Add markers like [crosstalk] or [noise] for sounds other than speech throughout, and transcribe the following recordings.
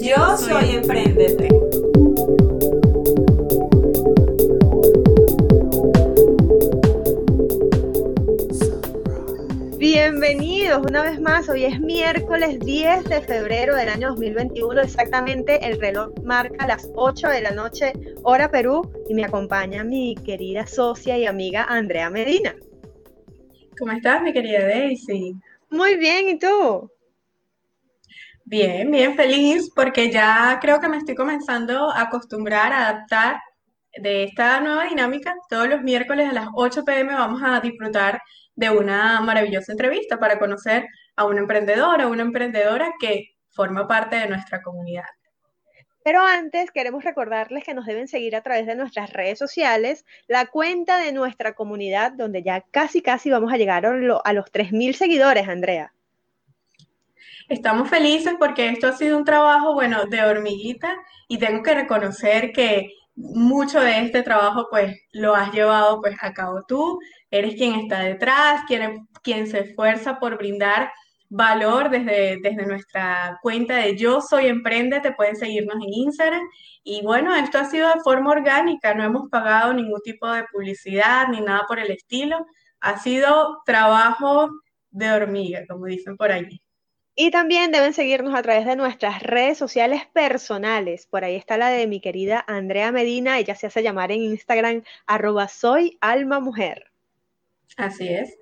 Yo soy Emprendete. Bienvenidos una vez más, hoy es miércoles 10 de febrero del año 2021, exactamente el reloj marca las 8 de la noche, hora Perú, y me acompaña mi querida socia y amiga Andrea Medina. ¿Cómo estás, mi querida Daisy? Muy bien, ¿y tú? Bien, bien feliz porque ya creo que me estoy comenzando a acostumbrar, a adaptar de esta nueva dinámica. Todos los miércoles a las 8 pm vamos a disfrutar de una maravillosa entrevista para conocer a una emprendedora, una emprendedora que forma parte de nuestra comunidad. Pero antes queremos recordarles que nos deben seguir a través de nuestras redes sociales, la cuenta de nuestra comunidad, donde ya casi casi vamos a llegar a los 3.000 seguidores, Andrea. Estamos felices porque esto ha sido un trabajo, bueno, de hormiguita y tengo que reconocer que mucho de este trabajo pues lo has llevado pues a cabo tú, eres quien está detrás, quien, quien se esfuerza por brindar valor desde, desde nuestra cuenta de Yo Soy Emprende, te pueden seguirnos en Instagram. Y bueno, esto ha sido de forma orgánica, no hemos pagado ningún tipo de publicidad ni nada por el estilo. Ha sido trabajo de hormiga, como dicen por allí. Y también deben seguirnos a través de nuestras redes sociales personales. Por ahí está la de mi querida Andrea Medina. Ella se hace llamar en Instagram arroba soy alma mujer. Así es.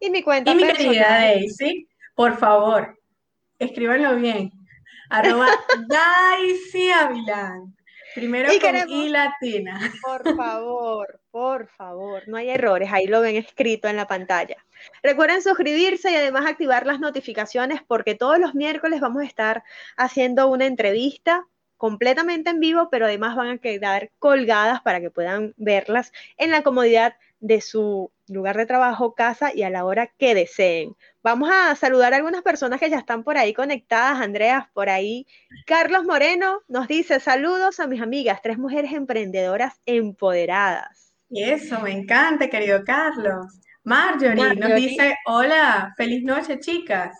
Y mi cuenta y mi querida Daisy, por favor, escríbanlo bien. Arroba [laughs] Daisy Avilán. Primero y con I latina. Por [laughs] favor, por favor, no hay errores, ahí lo ven escrito en la pantalla. Recuerden suscribirse y además activar las notificaciones porque todos los miércoles vamos a estar haciendo una entrevista completamente en vivo, pero además van a quedar colgadas para que puedan verlas en la comodidad de su lugar de trabajo, casa y a la hora que deseen. Vamos a saludar a algunas personas que ya están por ahí conectadas. Andreas, por ahí. Carlos Moreno nos dice saludos a mis amigas, tres mujeres emprendedoras empoderadas. Y eso, me encanta, querido Carlos. Marjorie, nos dice, hola, feliz noche, chicas.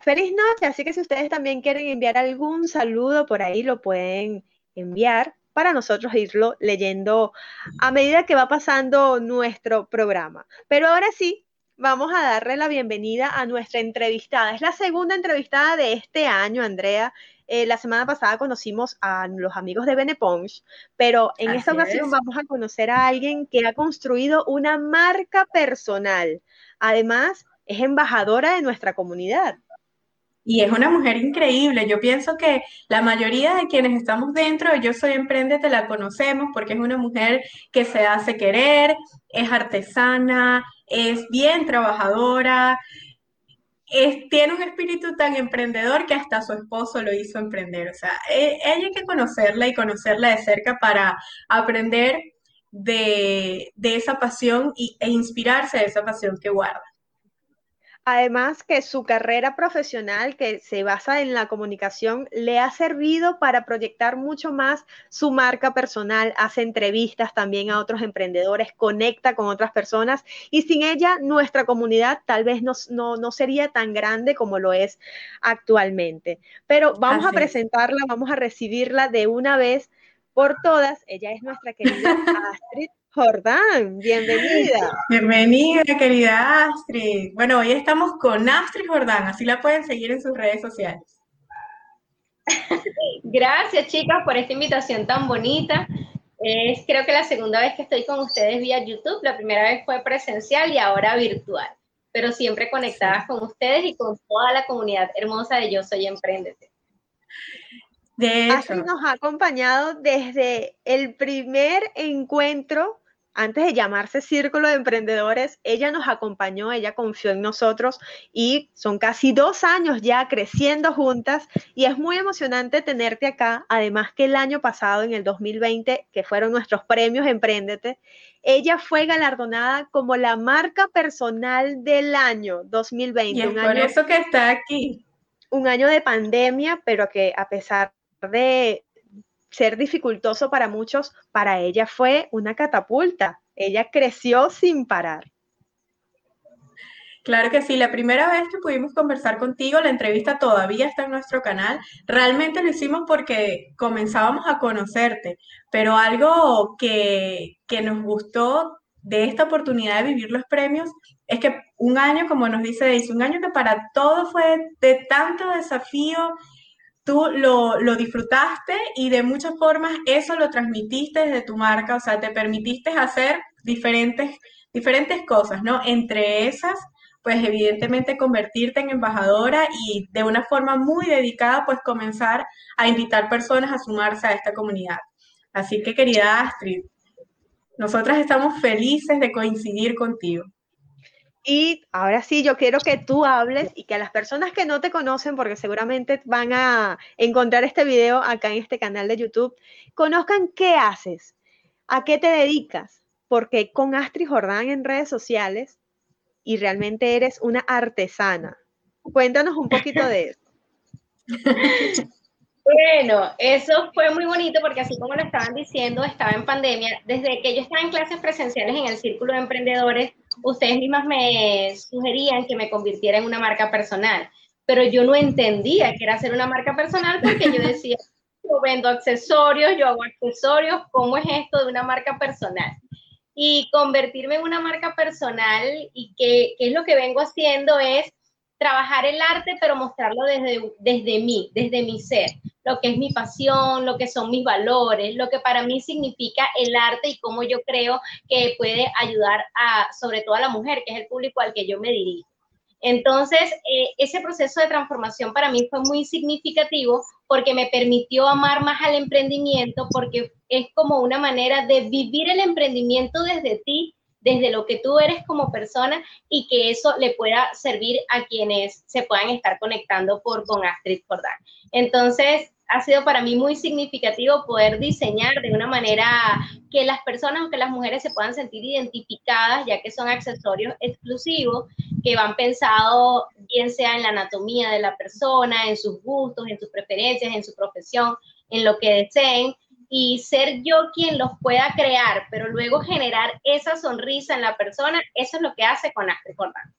Feliz noche, así que si ustedes también quieren enviar algún saludo por ahí, lo pueden enviar para nosotros irlo leyendo a medida que va pasando nuestro programa. Pero ahora sí, vamos a darle la bienvenida a nuestra entrevistada. Es la segunda entrevistada de este año, Andrea. Eh, la semana pasada conocimos a los amigos de Beneponge, pero en esta ocasión vamos a conocer a alguien que ha construido una marca personal. Además, es embajadora de nuestra comunidad. Y es una mujer increíble. Yo pienso que la mayoría de quienes estamos dentro Yo Soy Emprendete la conocemos porque es una mujer que se hace querer, es artesana, es bien trabajadora, tiene un espíritu tan emprendedor que hasta su esposo lo hizo emprender. O sea, e, ella hay que conocerla y conocerla de cerca para aprender de, esa pasión e inspirarse de esa pasión que guarda. Además que su carrera profesional, que se basa en la comunicación, le ha servido para proyectar mucho más su marca personal, hace entrevistas también a otros emprendedores, conecta con otras personas y sin ella nuestra comunidad tal vez no, no, sería tan grande como lo es actualmente. Pero vamos a presentarla, vamos a recibirla de una vez por todas. Ella es nuestra querida Astrid [laughs] Jordán, bienvenida. Bienvenida, querida Astrid. Bueno, hoy estamos con Astrid Jordán, así la pueden seguir en sus redes sociales. [laughs] Gracias, chicas, por esta invitación tan bonita. Es creo que la segunda vez que estoy con ustedes vía YouTube. La primera vez fue presencial y ahora virtual, pero siempre conectadas con ustedes y con toda la comunidad hermosa de Yo Soy Emprendete. De Astrid nos ha acompañado desde el primer encuentro antes de llamarse Círculo de Emprendedores, ella nos acompañó, ella confió en nosotros y son casi dos años ya creciendo juntas y es muy emocionante tenerte acá. Además que el año pasado, en el 2020, que fueron nuestros premios Emprendete, ella fue galardonada como la marca personal del año 2020. Y es por eso que está aquí. Un año de pandemia, pero que a pesar de ser dificultoso para muchos, para ella fue una catapulta. Ella creció sin parar. Claro que sí, la primera vez que pudimos conversar contigo, la entrevista todavía está en nuestro canal. Realmente lo hicimos porque comenzábamos a conocerte, pero algo que, que nos gustó de esta oportunidad de vivir los premios es que un año, como nos dice Daisy, un año que para todo fue de tanto desafío, lo, disfrutaste y de muchas formas eso lo transmitiste desde tu marca, o sea, te permitiste hacer diferentes, diferentes cosas, ¿no? Entre esas, pues evidentemente convertirte en embajadora y de una forma muy dedicada, pues comenzar a invitar personas a sumarse a esta comunidad. Así que querida Astrid, nosotras estamos felices de coincidir contigo. Y ahora sí, yo quiero que tú hables y que a las personas que no te conocen, porque seguramente van a encontrar este video acá en este canal de YouTube, conozcan qué haces, a qué te dedicas, porque con Astrid Jordán en redes sociales y realmente eres una artesana. Cuéntanos un poquito de eso. [laughs] Bueno, eso fue muy bonito porque así como lo estaban diciendo, estaba en pandemia. Desde que yo estaba en clases presenciales en el Círculo de Emprendedores, ustedes mismas me sugerían que me convirtiera en una marca personal, pero yo no entendía que era hacer una marca personal porque yo decía, [laughs] yo vendo accesorios, yo hago accesorios, ¿cómo es esto de una marca personal? Y convertirme en una marca personal y que, es lo que vengo haciendo es trabajar el arte, pero mostrarlo desde, desde mí, desde mi ser, lo que es mi pasión, lo que son mis valores, lo que para mí significa el arte y cómo yo creo que puede ayudar a, sobre todo a la mujer, que es el público al que yo me dirijo. Entonces, eh, ese proceso de transformación para mí fue muy significativo porque me permitió amar más al emprendimiento, porque es como una manera de vivir el emprendimiento desde ti desde lo que tú eres como persona y que eso le pueda servir a quienes se puedan estar conectando por con Astrid Jordán. Entonces, ha sido para mí muy significativo poder diseñar de una manera que las personas, aunque las mujeres se puedan sentir identificadas, ya que son accesorios exclusivos que van pensados bien sea en la anatomía de la persona, en sus gustos, en sus preferencias, en su profesión, en lo que deseen, y ser yo quien los pueda crear, pero luego generar esa sonrisa en la persona, eso es lo que hace con Astrid Jordán.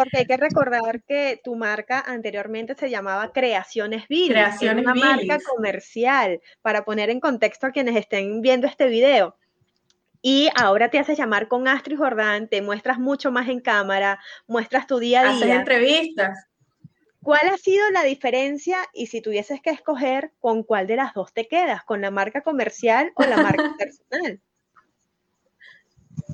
Porque hay que recordar que tu marca anteriormente se llamaba Creaciones Billy. Creaciones una marca comercial, para poner en contexto a quienes estén viendo este video. Y ahora te haces llamar con Astrid Jordán, te muestras mucho más en cámara, muestras tu día a día. Haces entrevistas. ¿Cuál ha sido la diferencia y si tuvieses que escoger con cuál de las dos te quedas, con la marca comercial o la marca [laughs] personal?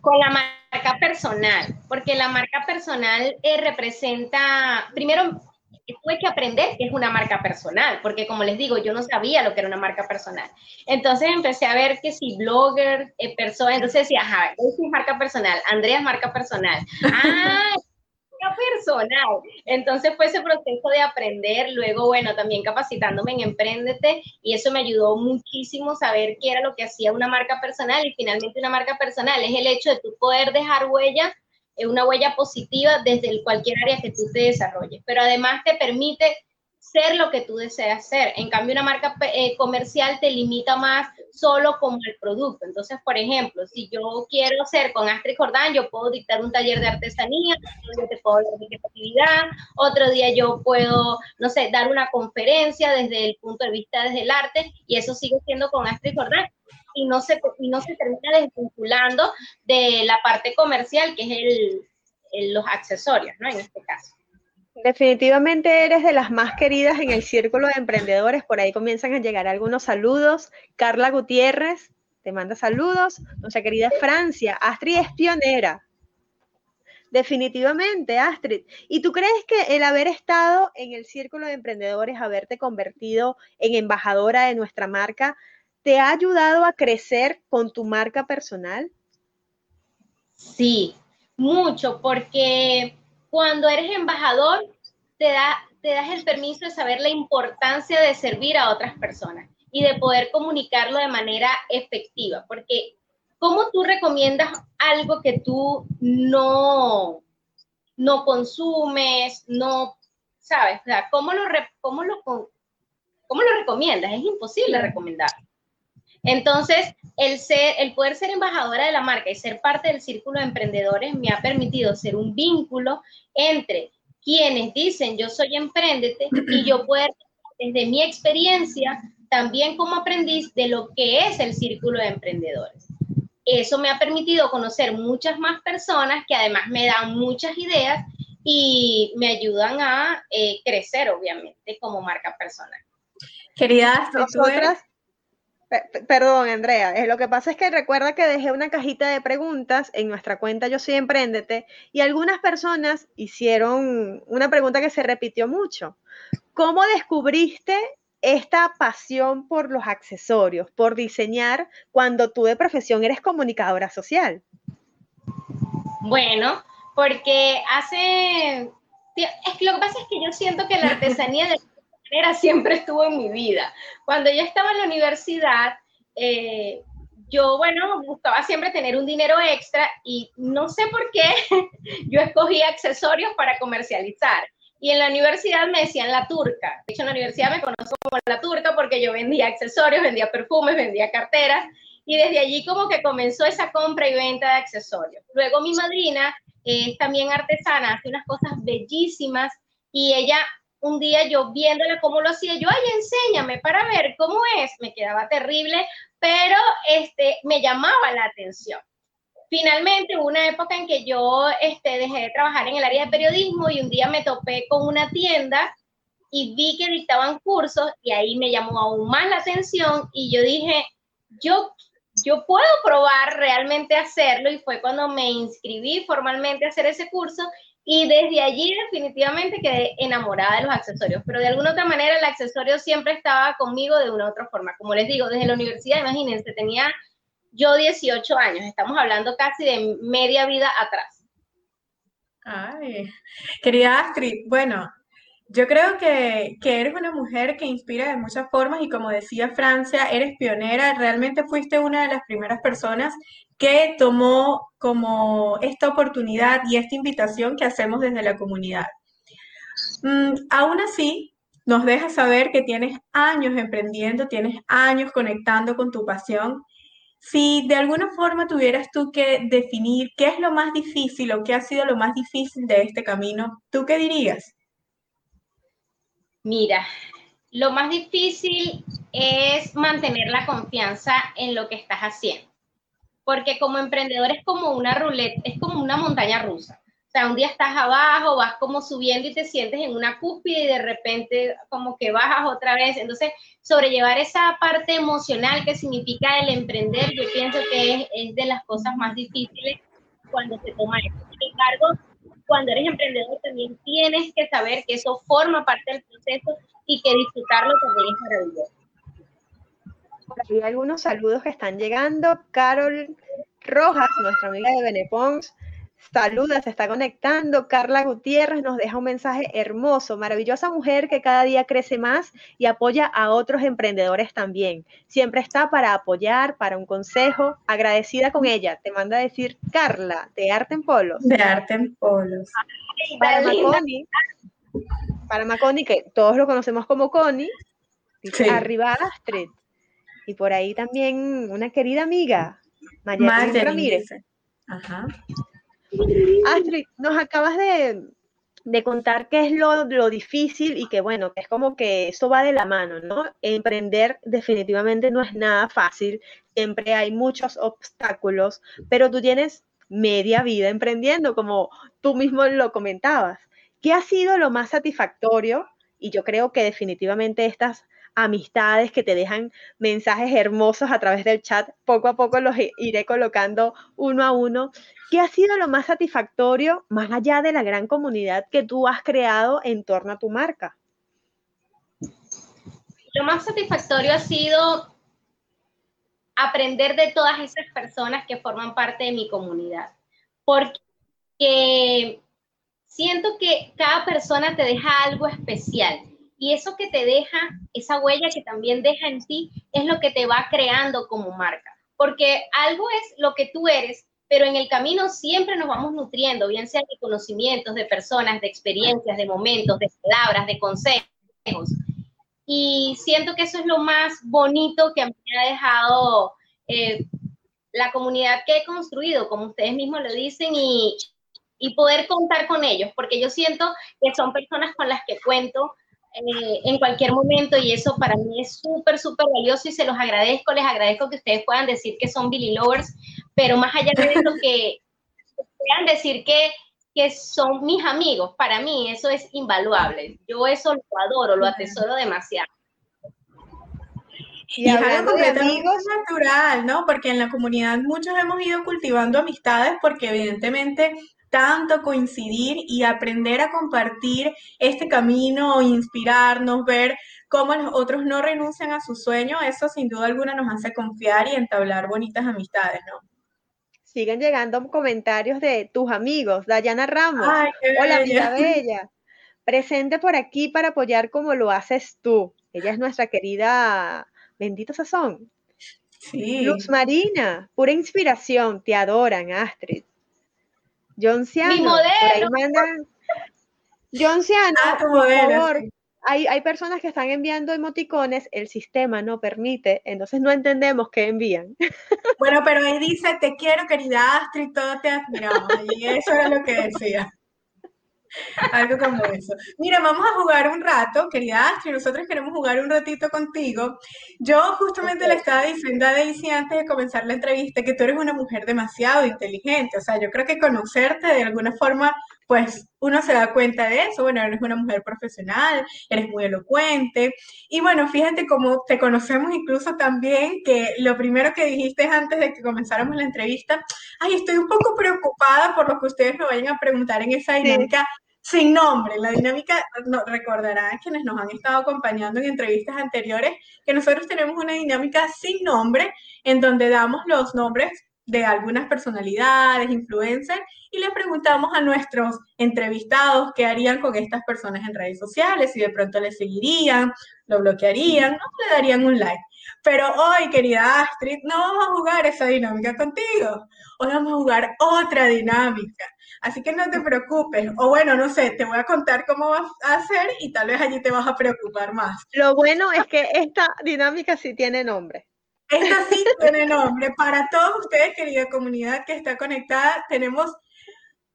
Con la marca personal, porque la marca personal eh, representa, primero tuve que aprender que es una marca personal, porque como les digo, yo no sabía lo que era una marca personal. Entonces empecé a ver que si blogger, eh, persona, entonces decía, ajá, es marca personal, Andrea es marca personal. [laughs] Ah, personal. Entonces fue ese proceso de aprender, luego, bueno, también capacitándome en Emprendete y eso me ayudó muchísimo saber qué era lo que hacía una marca personal y finalmente una marca personal es el hecho de tu poder dejar huella, eh, una huella positiva desde cualquier área que tú te desarrolles, pero además te permite ser lo que tú deseas ser. En cambio, una marca eh, comercial te limita más solo como el producto. Entonces, por ejemplo, si yo quiero ser con Astrid Jordán, yo puedo dictar un taller de artesanía, otro día te puedo hablar de otro día yo puedo, no sé, dar una conferencia desde el punto de vista desde el arte y eso sigue siendo con Astrid Jordán y no se, y no se termina desvinculando de la parte comercial, que es el, los accesorios, ¿no? En este caso. Definitivamente eres de las más queridas en el círculo de emprendedores. Por ahí comienzan a llegar algunos saludos. Carla Gutiérrez te manda saludos. Nuestra querida Francia. Astrid es pionera. Definitivamente, Astrid. ¿Y tú crees que el haber estado en el círculo de emprendedores, haberte convertido en embajadora de nuestra marca, te ha ayudado a crecer con tu marca personal? Sí, mucho, porque cuando eres embajador, te, da, te das el permiso de saber la importancia de servir a otras personas y de poder comunicarlo de manera efectiva, porque ¿cómo tú recomiendas algo que tú no, no consumes, no, sabes? O sea, ¿cómo lo, cómo lo, cómo lo recomiendas? Es imposible recomendar. Entonces, el, ser, el poder ser embajadora de la marca y ser parte del círculo de emprendedores me ha permitido ser un vínculo entre quienes dicen yo soy emprendete y yo puedo, desde mi experiencia, también como aprendiz de lo que es el círculo de emprendedores. Eso me ha permitido conocer muchas más personas que además me dan muchas ideas y me ayudan a eh, crecer, obviamente, como marca personal. Queridas, nosotras, Perdón, Andrea. Eh, lo que pasa es que recuerda que dejé una cajita de preguntas en nuestra cuenta Yo Soy Emprendete y algunas personas hicieron una pregunta que se repitió mucho. ¿Cómo descubriste esta pasión por los accesorios, por diseñar cuando tú de profesión eres comunicadora social? Bueno, porque hace... Es lo que pasa es que yo siento que la artesanía [laughs] siempre estuvo en mi vida. Cuando yo estaba en la universidad, eh, yo, bueno, buscaba siempre tener un dinero extra y no sé por qué [laughs] yo escogí accesorios para comercializar. Y en la universidad me decían la turca. De hecho, en la universidad me conozco como la turca porque yo vendía accesorios, vendía perfumes, vendía carteras. Y desde allí como que comenzó esa compra y venta de accesorios. Luego mi madrina es también artesana, hace unas cosas bellísimas y ella un día yo viéndola cómo lo hacía, yo, ay, enséñame para ver cómo es, me quedaba terrible, pero este, me llamaba la atención. Finalmente hubo una época en que yo este, dejé de trabajar en el área de periodismo y un día me topé con una tienda y vi que dictaban cursos y ahí me llamó aún más la atención y yo dije, yo, yo puedo probar realmente hacerlo y fue cuando me inscribí formalmente a hacer ese curso y desde allí definitivamente quedé enamorada de los accesorios, pero de alguna otra manera el accesorio siempre estaba conmigo de una u otra forma. Como les digo, desde la universidad, imagínense, tenía yo 18 años, estamos hablando casi de media vida atrás. Ay, querida Astrid, bueno, yo creo que, que, eres una mujer que inspira de muchas formas y como decía Francia, eres pionera, realmente fuiste una de las primeras personas que tomó como esta oportunidad y esta invitación que hacemos desde la comunidad. Mm, aún así, nos deja saber que tienes años emprendiendo, tienes años conectando con tu pasión. Si de alguna forma tuvieras tú que definir qué es lo más difícil o qué ha sido lo más difícil de este camino, ¿tú qué dirías? Mira, lo más difícil es mantener la confianza en lo que estás haciendo. Porque como emprendedor es como una ruleta, es como una montaña rusa. O sea, un día estás abajo, vas como subiendo y te sientes en una cúspide y de repente como que bajas otra vez. Entonces, sobrellevar esa parte emocional que significa el emprender, yo pienso que es, de las cosas más difíciles cuando se toma esto. Sin cuando eres emprendedor también tienes que saber que eso forma parte del proceso y que disfrutarlo también es maravilloso. Hay algunos saludos que están llegando. Carol Rojas, nuestra amiga de Benepons, Saluda, se está conectando. Carla Gutiérrez nos deja un mensaje hermoso, maravillosa mujer que cada día crece más y apoya a otros emprendedores también. Siempre está para apoyar, para un consejo. Agradecida con ella. Te manda a decir Carla, de Arte en Polos. De Arte en Polos. Para Maconi, para Maconi, que todos lo conocemos como Connie, dice arriba Astrid. Y por ahí también una querida amiga, María Ramírez. Ajá. Astrid, nos acabas de, contar qué es lo, lo, difícil y que bueno, que es como que eso va de la mano, ¿no? Emprender definitivamente no es nada fácil, siempre hay muchos obstáculos, pero tú tienes media vida emprendiendo, como tú mismo lo comentabas. ¿Qué ha sido lo más satisfactorio? Y yo creo que definitivamente estas amistades que te dejan mensajes hermosos a través del chat. Poco a poco los iré colocando uno a uno. ¿Qué ha sido lo más satisfactorio más allá de la gran comunidad que tú has creado en torno a tu marca? Lo más satisfactorio ha sido aprender de todas esas personas que forman parte de mi comunidad. porque siento que cada persona te deja algo especial y eso que te deja, esa huella que también deja en ti, es lo que te va creando como marca. Porque algo es lo que tú eres, pero en el camino siempre nos vamos nutriendo, bien sea de conocimientos, de personas, de experiencias, de momentos, de palabras, de consejos. Y siento que eso es lo más bonito que me ha dejado eh, la comunidad que he construido, como ustedes mismos lo dicen, y, y poder contar con ellos, porque yo siento que son personas con las que cuento eh, en cualquier momento y eso para mí es súper, súper valioso y se los agradezco, les agradezco que ustedes puedan decir que son Billy Lovers, pero más allá de eso que puedan decir que, que son mis amigos, para mí eso es invaluable. Yo eso lo adoro, lo atesoro demasiado. Y, es algo completamente natural, ¿no? Porque en la comunidad muchos hemos ido cultivando amistades porque evidentemente tanto coincidir y aprender a compartir este camino, inspirarnos, ver cómo los otros no renuncian a su sueño, eso sin duda alguna nos hace confiar y entablar bonitas amistades, ¿no? Siguen llegando comentarios de tus amigos, Dayana Ramos. Hola, vida [laughs] bella. Presente por aquí para apoyar como lo haces tú. Ella es nuestra querida Bendito Sazón. Sí. Luz Marina, pura inspiración, te adoran, Astrid. John Ciano. Mi modelo. John Ciano, ah, por favor. Hay, hay, personas que están enviando emoticones, el sistema no permite, entonces no entendemos qué envían. Bueno, pero ahí dice, te quiero, querida Astrid, todo te admiramos. Y eso era lo que decía. Algo como eso. Mira, vamos a jugar un rato, querida Astrid, nosotros queremos jugar un ratito contigo. Yo justamente le estaba diciendo a Daisy antes de comenzar la entrevista que tú eres una mujer demasiado inteligente, o sea, yo creo que conocerte de alguna forma, pues uno se da cuenta de eso, bueno, eres una mujer profesional, eres muy elocuente, y bueno, fíjate cómo te conocemos incluso también, que lo primero que dijiste antes de que comenzáramos la entrevista, ay, estoy un poco preocupada por lo que ustedes me vayan a preguntar en esa dinámica sin nombre. La dinámica, no, recordarán quienes nos han estado acompañando en entrevistas anteriores, que nosotros tenemos una dinámica sin nombre, en donde damos los nombres de algunas personalidades, influencers, y le preguntamos a nuestros entrevistados qué harían con estas personas en redes sociales, si de pronto le seguirían, lo bloquearían, o le darían un like. Pero hoy, querida Astrid, no vamos a jugar esa dinámica contigo. Hoy vamos a jugar otra dinámica. Así que no te preocupes. O bueno, no sé, te voy a contar cómo vas a hacer y tal vez allí te vas a preocupar más. Lo bueno es que esta dinámica sí tiene nombre. Esta sí [laughs] tiene nombre. Para todos ustedes, querida comunidad que está conectada, tenemos,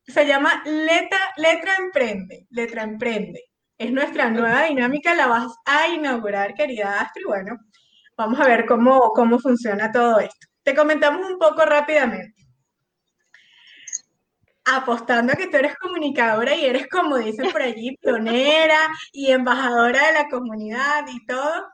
se llama Letra, Letra Emprende. Letra Emprende. Es nuestra nueva dinámica, la vas a inaugurar, querida Astrid. Bueno, vamos a ver cómo, cómo funciona todo esto. Te comentamos un poco rápidamente apostando a que tú eres comunicadora y eres, como dicen por allí, pionera y embajadora de la comunidad y todo.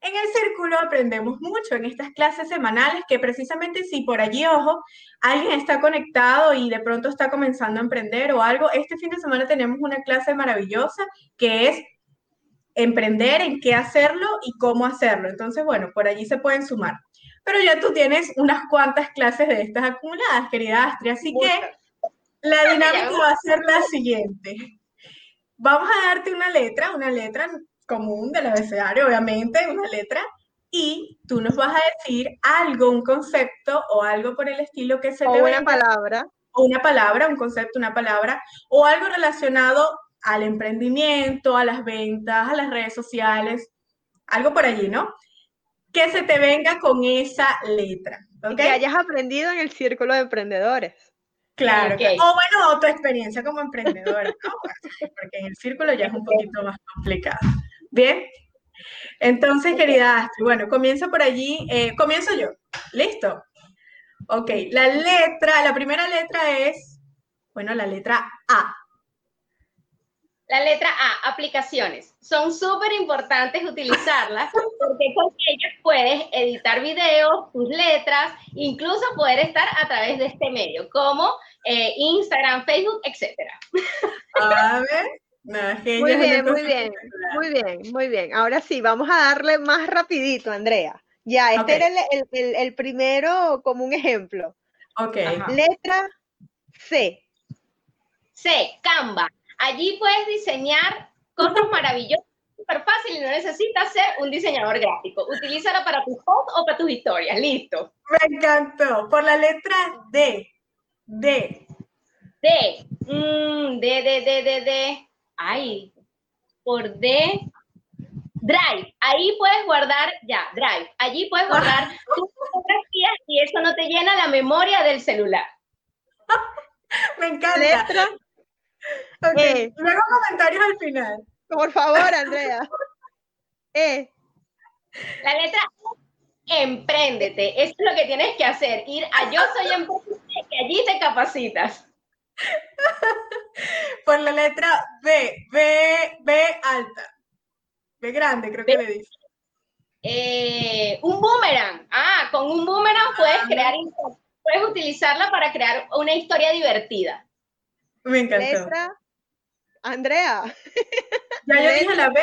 En el círculo aprendemos mucho en estas clases semanales que precisamente si por allí, ojo, alguien está conectado y de pronto está comenzando a emprender o algo, este fin de semana tenemos una clase maravillosa que es emprender, en qué hacerlo y cómo hacerlo. Entonces, bueno, por allí se pueden sumar. Pero ya tú tienes unas cuantas clases de estas acumuladas, querida Astrid, así que la dinámica va a ser la siguiente. Vamos a darte una letra, una letra común del abecedario, obviamente, una letra, y tú nos vas a decir algo, un concepto o algo por el estilo que se o te una palabra. O una palabra, un concepto, una palabra, o algo relacionado al emprendimiento, a las ventas, a las redes sociales, algo por allí, ¿no? Que se te venga con esa letra. que hayas aprendido en el círculo de emprendedores. Claro, o bueno, tu experiencia como emprendedora, [laughs] porque en el círculo ya es un poquito más complicado. Bien, entonces, querida Astrid, bueno, comienzo por allí, eh, comienzo yo, ¿listo? Ok, la letra, la primera letra es, bueno, la letra A. La letra A, aplicaciones. Son súper importantes utilizarlas porque con ellas puedes editar videos, tus letras, incluso poder estar a través de este medio, como eh, Instagram, Facebook, etc. A [laughs] ver. muy bien, muy bien, muy bien, muy bien. Ahora sí, vamos a darle más rapidito, Andrea. Ya, este era el, el, primero como un ejemplo. Ok. Letra C. C, Canva. Allí puedes diseñar cosas maravillosas, súper fácil y no necesitas ser un diseñador gráfico. Utilízala para tus posts o para tus historias. Listo. Me encantó. Por la letra D. D. D. Mm, D, D, D, D, D. Ay, por D. Drive. Ahí puedes guardar, ya, Drive. Allí puedes guardar [laughs] tus fotografías y eso no te llena la memoria del celular. [laughs] Me encanta. Letra Ok, E. Luego comentarios al final. Por favor, Andrea. [laughs] E. La letra E, empréndete. Eso es lo que tienes que hacer. Ir a Yo Soy Emprendedor y allí te capacitas. [laughs] Por la letra B. B, B alta. B grande, creo que le dice. Eh, un boomerang. Ah, con un boomerang puedes Ah. crear, puedes utilizarla para crear una historia divertida. Me encantó. Letra. Andrea. [laughs] Ya yo dije la B.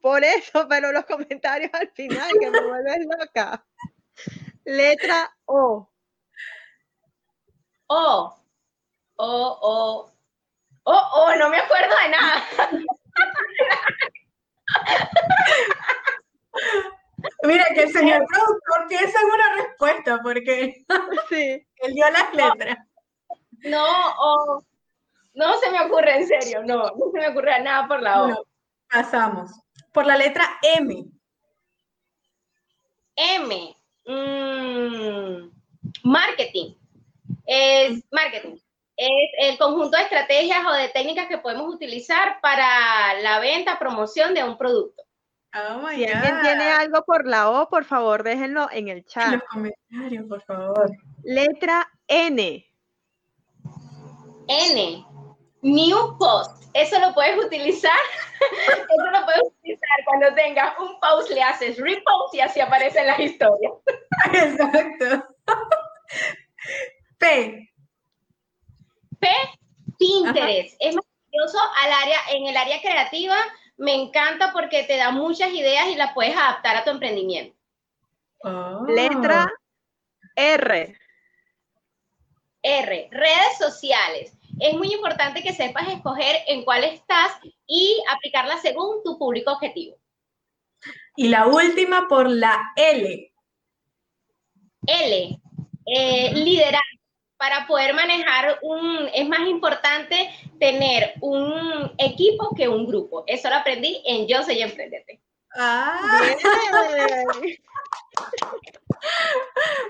Por eso, pero los comentarios al final, que me vuelves loca. Letra O. Oh, oh, oh, oh, oh, no me acuerdo de nada. [laughs] Mira, que el señor productor piensa en una respuesta porque Sí. [laughs] él dio las letras. No, oh, no se me ocurre en serio, no, no se me ocurre nada por la O. Pasamos. Por la letra M. M, mm, marketing. Es marketing. Es el conjunto de estrategias o de técnicas que podemos utilizar para la venta, promoción de un producto. Oh my Si alguien tiene algo por la O, por favor, déjenlo en el En chat. los comentarios, por favor. Letra N. N, new post. Eso lo puedes utilizar. [laughs] Eso lo puedes utilizar cuando tengas un post, le haces repost y así aparecen las historias. [laughs] Exacto. P. P, Pinterest. Es maravilloso al área, en el área creativa. Me encanta porque te da muchas ideas y las puedes adaptar a tu emprendimiento. Oh. Letra R. R, redes sociales. Es muy importante que sepas escoger en cuál estás y aplicarla según tu público objetivo. Y la última por la L. L, eh, liderar. Para poder manejar un, es más importante tener un equipo que un grupo. Eso lo aprendí en Yo Soy Emprendete. Ah.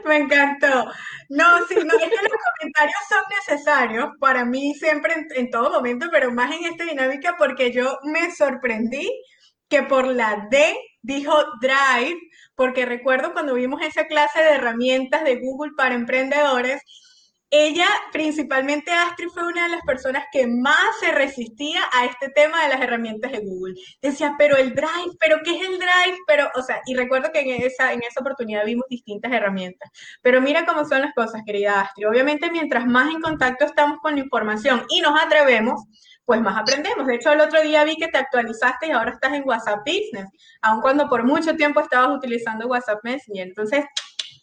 Me encantó. No, sí, no, es que los comentarios son necesarios para mí siempre en, en todo momento, pero más en esta dinámica porque yo me sorprendí que por la D dijo Drive, porque recuerdo cuando vimos esa clase de herramientas de Google para emprendedores, ella, principalmente Astrid, fue una de las personas que más se resistía a este tema de las herramientas de Google. Decía, pero el Drive, pero ¿qué es el Drive? Pero, o sea, y recuerdo que en esa, en esa oportunidad vimos distintas herramientas. Pero mira cómo son las cosas, querida Astrid. Obviamente, mientras más en contacto estamos con la información y nos atrevemos, pues más aprendemos. De hecho, el otro día vi que te actualizaste y ahora estás en WhatsApp Business, aun cuando por mucho tiempo estabas utilizando WhatsApp Messenger. Entonces,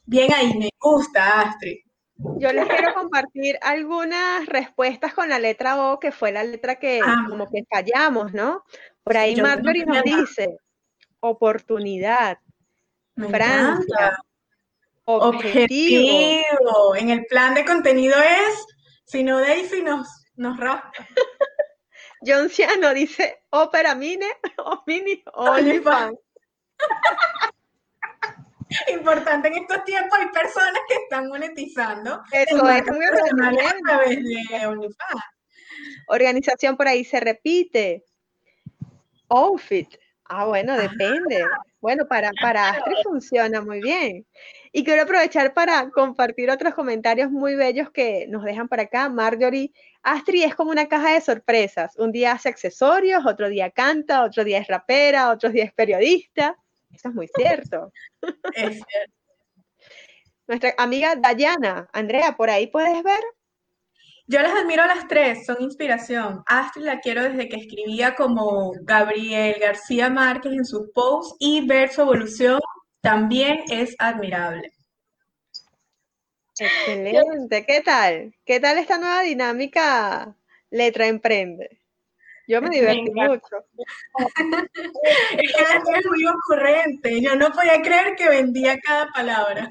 bien ahí, me gusta, Astrid. Yo les quiero compartir algunas respuestas con la letra O, que fue la letra que Ah. como que fallamos, ¿no? Por ahí Marjorie nos dice, oportunidad, encanta. objetivo. Objetivo. En el plan de contenido es, si no Daisy nos, nos raspa. [laughs] John Ciano dice, ópera mini [laughs] o mini o OnlyFans. [laughs] [laughs] Importante en estos tiempos hay personas que están monetizando. Eso es muy a organización. través de OnlyFans. Organización por ahí se repite. Outfit. Ah, bueno, depende. Bueno, para, para Astrid funciona muy bien. Y quiero aprovechar para compartir otros comentarios muy bellos que nos dejan por acá. Marjorie, Astrid es como una caja de sorpresas. Un día hace accesorios, otro día canta, otro día es rapera, otro día es periodista. Eso es muy cierto. Es cierto. Nuestra amiga Dayana, Andrea, por ahí puedes ver. Yo las admiro a las tres, son inspiración. Astrid la quiero desde que escribía como Gabriel García Márquez en sus posts y ver su evolución también es admirable. Excelente, ¿qué tal? ¿Qué tal esta nueva dinámica Letra Emprende? Yo me divertí mucho. [laughs] es que es muy ocurrente. Yo no podía creer que vendía cada palabra.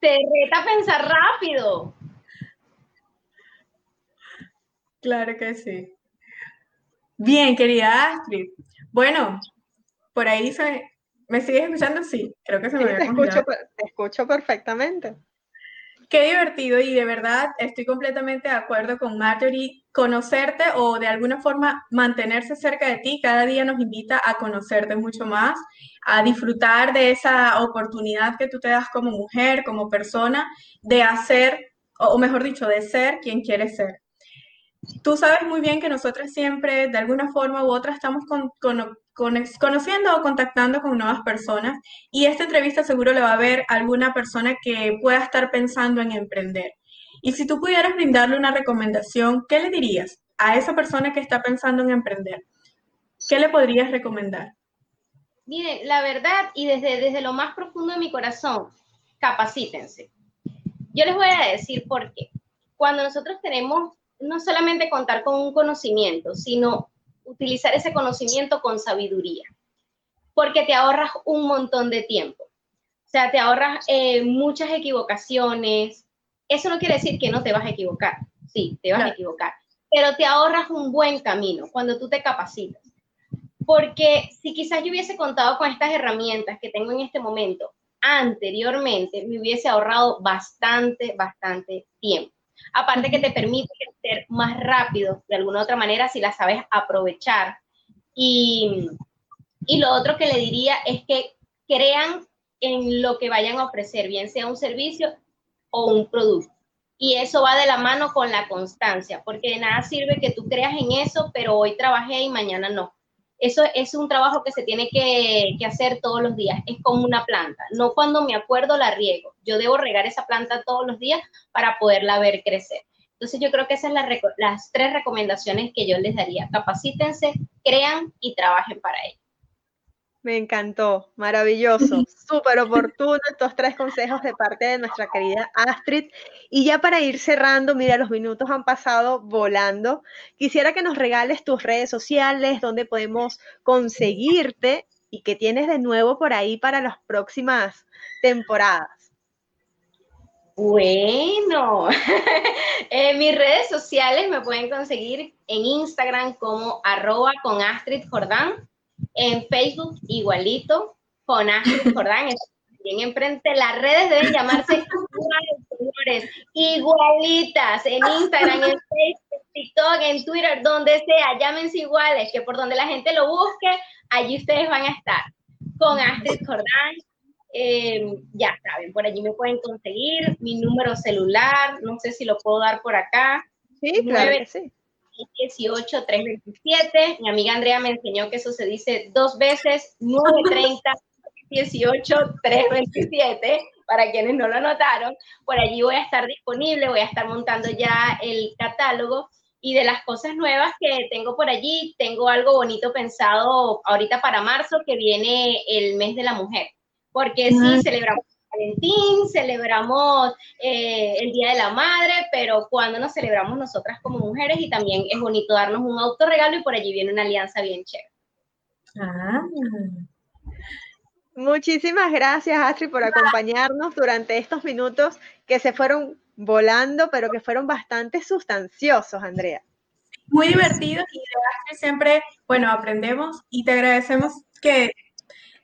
Te reta a pensar rápido. Claro que sí. Bien, querida Astrid. Bueno, por ahí se, ¿me sigues escuchando? Sí, creo que se me sí, te escucho, te escucho perfectamente. Qué divertido y de verdad estoy completamente de acuerdo con Marjorie. Conocerte o de alguna forma mantenerse cerca de ti cada día nos invita a conocerte mucho más, a disfrutar de esa oportunidad que tú te das como mujer, como persona, de hacer, o mejor dicho, de ser quien quieres ser. Tú sabes muy bien que nosotras siempre, de alguna forma u otra, estamos con, conociendo o contactando con nuevas personas y esta entrevista seguro le va a ver alguna persona que pueda estar pensando en emprender. Y si tú pudieras brindarle una recomendación, ¿qué le dirías a esa persona que está pensando en emprender? ¿Qué le podrías recomendar? Mire, la verdad, y desde, desde lo más profundo de mi corazón, capacítense. Yo les voy a decir por qué. Cuando nosotros tenemos no solamente contar con un conocimiento, sino utilizar ese conocimiento con sabiduría, porque te ahorras un montón de tiempo. O sea, te ahorras eh, muchas equivocaciones. Eso no quiere decir que no te vas a equivocar. Sí, te vas a equivocar, pero te ahorras un buen camino cuando tú te capacitas. Porque si quizás yo hubiese contado con estas herramientas que tengo en este momento anteriormente, me hubiese ahorrado bastante, bastante tiempo. Aparte que te permite crecer más rápido, de alguna otra manera, si la sabes aprovechar. Y, y lo otro que le diría es que crean en lo que vayan a ofrecer, bien sea un servicio o un producto. Y eso va de la mano con la constancia, porque de nada sirve que tú creas en eso, pero hoy trabajé y mañana no. Eso es un trabajo que se tiene que, hacer todos los días. Es como una planta. No cuando me acuerdo la riego. Yo debo regar esa planta todos los días para poderla ver crecer. Entonces yo creo que esas son las tres recomendaciones que yo les daría. Capacítense, crean y trabajen para ello. Me encantó, maravilloso, [laughs] súper oportuno estos tres consejos de parte de nuestra querida Astrid. Y ya para ir cerrando, mira, los minutos han pasado volando. Quisiera que nos regales tus redes sociales, donde podemos conseguirte y que tienes de nuevo por ahí para las próximas temporadas. Bueno, [laughs] en mis redes sociales me pueden conseguir en Instagram como arroba con Astrid Jordán en Facebook, igualito, con Astrid Jordán. Bien enfrente, las redes deben llamarse [laughs] iguales, igualitas, en Instagram, en Facebook, TikTok, en Twitter, donde sea, llámense iguales, que por donde la gente lo busque, allí ustedes van a estar. Con Astrid Jordán, eh, ya saben, por allí me pueden conseguir mi número celular, no sé si lo puedo dar por acá. Sí, claro sí. 18 327. Mi amiga Andrea me enseñó que eso se dice dos veces, 930 18 327, para quienes no lo notaron. Por allí voy a estar disponible, voy a estar montando ya el catálogo y de las cosas nuevas que tengo por allí, tengo algo bonito pensado ahorita para marzo, que viene el mes de la mujer, porque sí celebramos Valentín, celebramos eh, el Día de la Madre, pero cuando nos celebramos nosotras como mujeres y también es bonito darnos un autorregalo y por allí viene una alianza bien chévere. Ah. Muchísimas gracias, Astrid, por acompañarnos durante estos minutos que se fueron volando, pero que fueron bastante sustanciosos, Andrea. Muy divertidos y de Astrid siempre, bueno, aprendemos y te agradecemos que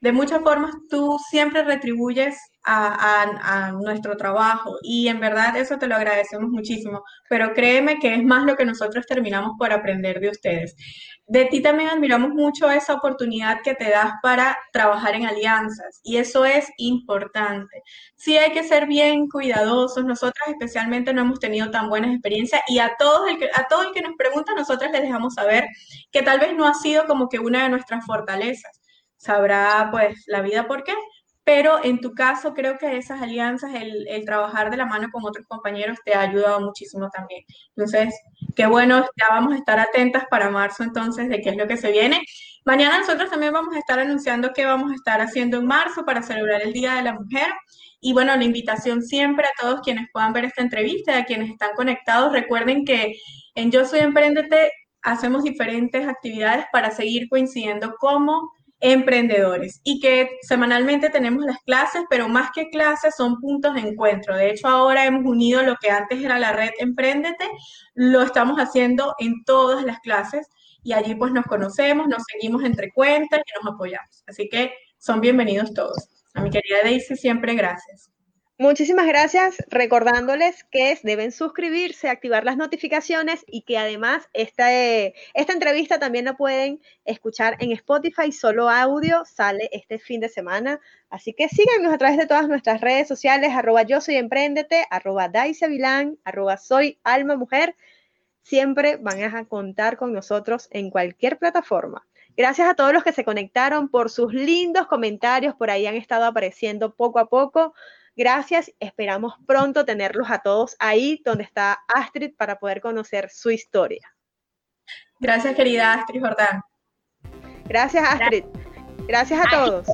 de muchas formas tú siempre retribuyes a, nuestro trabajo y en verdad eso te lo agradecemos muchísimo, pero créeme que es más lo que nosotros terminamos por aprender de ustedes. De ti también admiramos mucho esa oportunidad que te das para trabajar en alianzas y eso es importante. Sí hay que ser bien cuidadosos, nosotras especialmente no hemos tenido tan buenas experiencias y a, todos el que, a todo el que nos pregunta nosotras les dejamos saber que tal vez no ha sido como que una de nuestras fortalezas. Sabrá pues la vida por qué, pero en tu caso creo que esas alianzas, el, el, trabajar de la mano con otros compañeros te ha ayudado muchísimo también. Entonces, qué bueno, ya vamos a estar atentas para marzo entonces de qué es lo que se viene. Mañana nosotros también vamos a estar anunciando qué vamos a estar haciendo en marzo para celebrar el Día de la Mujer. Y bueno, la invitación siempre a todos quienes puedan ver esta entrevista, a quienes están conectados, recuerden que en Yo Soy Emprendete hacemos diferentes actividades para seguir coincidiendo como emprendedores y que semanalmente tenemos las clases, pero más que clases son puntos de encuentro. De hecho, ahora hemos unido lo que antes era la red Emprendete, lo estamos haciendo en todas las clases y allí pues nos conocemos, nos seguimos entre cuentas y nos apoyamos. Así que son bienvenidos todos. A mi querida Daisy, siempre gracias. Muchísimas gracias, recordándoles que deben suscribirse, activar las notificaciones y que además esta, esta entrevista también la pueden escuchar en Spotify, solo audio, sale este fin de semana. Así que síganos a través de todas nuestras redes sociales, arroba yo soy emprendete, arroba Daisy arroba soy alma mujer. Siempre van a contar con nosotros en cualquier plataforma. Gracias a todos los que se conectaron por sus lindos comentarios, por ahí han estado apareciendo poco a poco. Gracias, esperamos pronto tenerlos a todos ahí donde está Astrid para poder conocer su historia. Gracias, querida Astrid Jordán. Gracias, Astrid. Gracias a todos.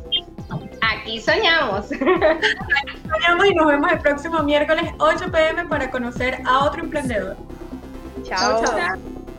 Aquí soñamos. Aquí soñamos y nos vemos el próximo miércoles 8 pm para conocer a otro emprendedor. chao. chao.